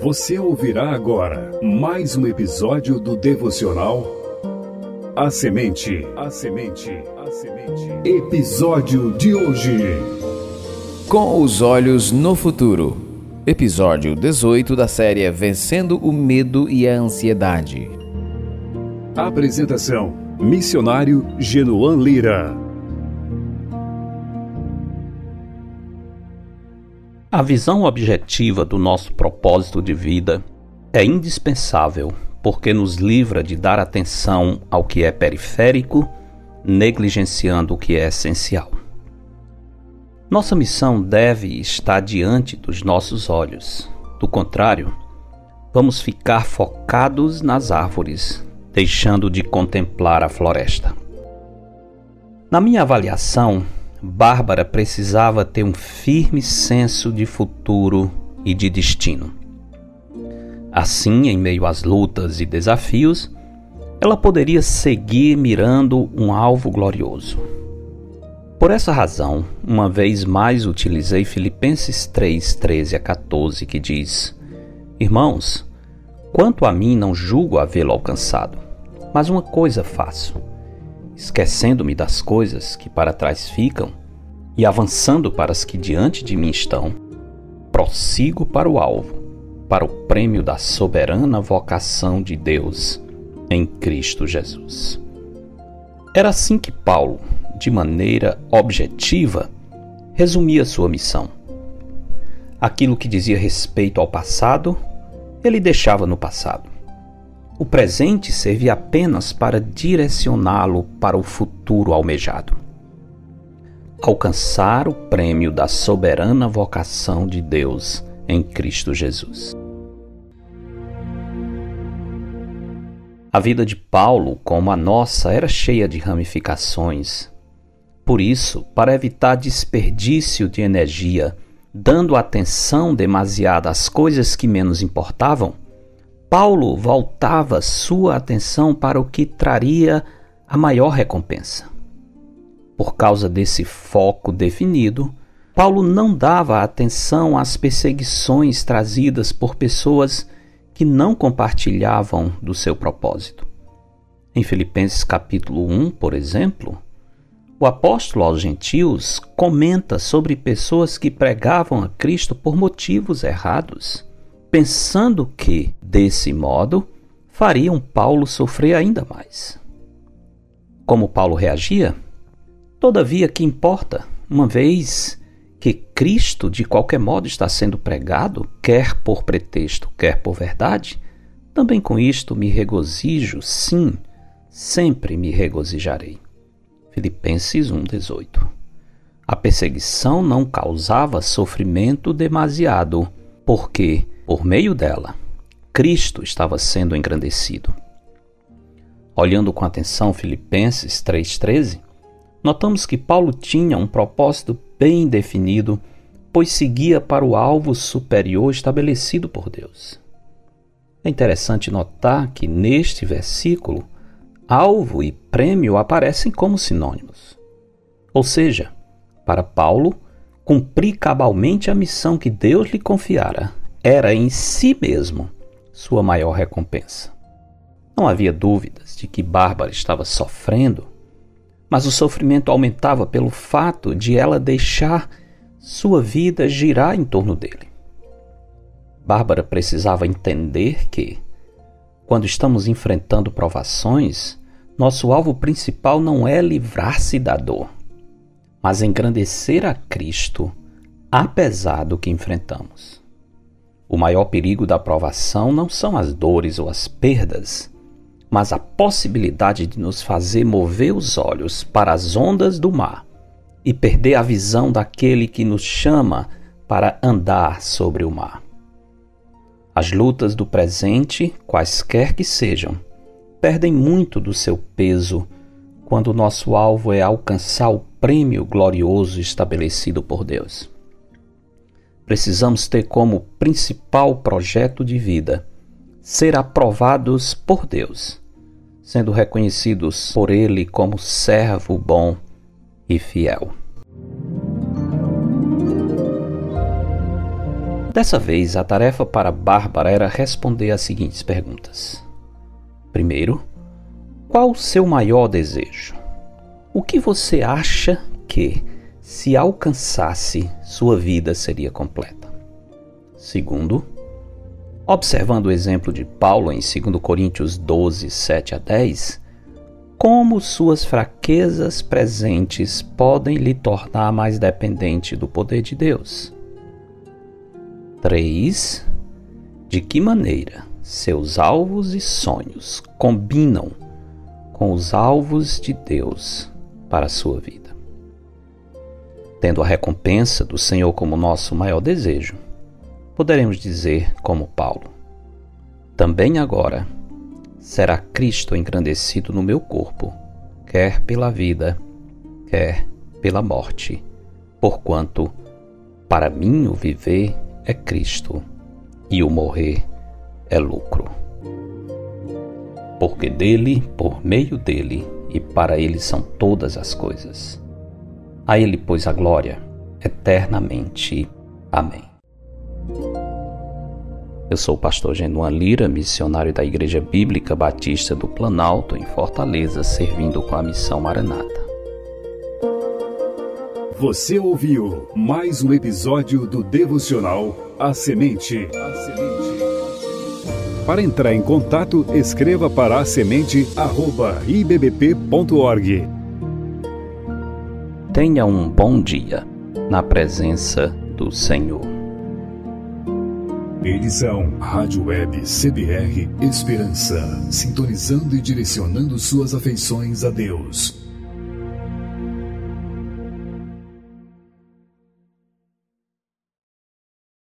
Você ouvirá agora mais um episódio do devocional A Semente. A Semente. A Semente. Episódio de hoje. Com os olhos no futuro. Episódio 18 da série Vencendo o Medo e a Ansiedade. Apresentação: Missionário Genoan Lira. A visão objetiva do nosso propósito de vida é indispensável porque nos livra de dar atenção ao que é periférico, negligenciando o que é essencial. Nossa missão deve estar diante dos nossos olhos. Do contrário, vamos ficar focados nas árvores, deixando de contemplar a floresta. Na minha avaliação, Bárbara precisava ter um firme senso de futuro e de destino. Assim, em meio às lutas e desafios, ela poderia seguir mirando um alvo glorioso. Por essa razão, uma vez mais utilizei Filipenses 3, 13 a 14, que diz: Irmãos, quanto a mim não julgo havê-lo alcançado, mas uma coisa faço esquecendo-me das coisas que para trás ficam e avançando para as que diante de mim estão, prossigo para o alvo, para o prêmio da soberana vocação de Deus em Cristo Jesus. Era assim que Paulo, de maneira objetiva, resumia sua missão. Aquilo que dizia respeito ao passado, ele deixava no passado. O presente servia apenas para direcioná-lo para o futuro almejado. Alcançar o prêmio da soberana vocação de Deus em Cristo Jesus. A vida de Paulo, como a nossa, era cheia de ramificações. Por isso, para evitar desperdício de energia, dando atenção demasiada às coisas que menos importavam, Paulo voltava sua atenção para o que traria a maior recompensa. Por causa desse foco definido, Paulo não dava atenção às perseguições trazidas por pessoas que não compartilhavam do seu propósito. Em Filipenses capítulo 1, por exemplo, o apóstolo aos gentios comenta sobre pessoas que pregavam a Cristo por motivos errados pensando que, desse modo, fariam Paulo sofrer ainda mais. Como Paulo reagia? Todavia, que importa, uma vez que Cristo de qualquer modo está sendo pregado, quer por pretexto, quer por verdade, também com isto me regozijo, sim, sempre me regozijarei. Filipenses 1,18 A perseguição não causava sofrimento demasiado, porque por meio dela, Cristo estava sendo engrandecido. Olhando com atenção Filipenses 3,13, notamos que Paulo tinha um propósito bem definido, pois seguia para o alvo superior estabelecido por Deus. É interessante notar que neste versículo, alvo e prêmio aparecem como sinônimos. Ou seja, para Paulo, cumprir cabalmente a missão que Deus lhe confiara era em si mesmo sua maior recompensa. Não havia dúvidas de que Bárbara estava sofrendo, mas o sofrimento aumentava pelo fato de ela deixar sua vida girar em torno dele. Bárbara precisava entender que, quando estamos enfrentando provações, nosso alvo principal não é livrar-se da dor, mas engrandecer a Cristo, apesar do que enfrentamos. O maior perigo da provação não são as dores ou as perdas, mas a possibilidade de nos fazer mover os olhos para as ondas do mar e perder a visão daquele que nos chama para andar sobre o mar. As lutas do presente, quaisquer que sejam, perdem muito do seu peso quando nosso alvo é alcançar o prêmio glorioso estabelecido por Deus precisamos ter como principal projeto de vida ser aprovados por Deus, sendo reconhecidos por Ele como servo bom e fiel. Dessa vez, a tarefa para Bárbara era responder às seguintes perguntas. Primeiro, qual o seu maior desejo? O que você acha que, se alcançasse, sua vida seria completa? Segundo, observando o exemplo de Paulo em 2 Coríntios 12, 7 a 10, como suas fraquezas presentes podem lhe tornar mais dependente do poder de Deus. 3. De que maneira seus alvos e sonhos combinam com os alvos de Deus para a sua vida? Tendo a recompensa do Senhor como nosso maior desejo, poderemos dizer, como Paulo: Também agora será Cristo engrandecido no meu corpo, quer pela vida, quer pela morte, porquanto para mim o viver é Cristo e o morrer é lucro. Porque dele, por meio dele e para ele são todas as coisas. A ele, pois, a glória eternamente. Amém. Eu sou o pastor Genuan Lira, missionário da Igreja Bíblica Batista do Planalto, em Fortaleza, servindo com a missão Maranata. Você ouviu mais um episódio do devocional A Semente. Para entrar em contato, escreva para a semente@ibbp.org. Tenha um bom dia na presença do Senhor. São Rádio Web CBR Esperança, sintonizando e direcionando suas afeições a Deus.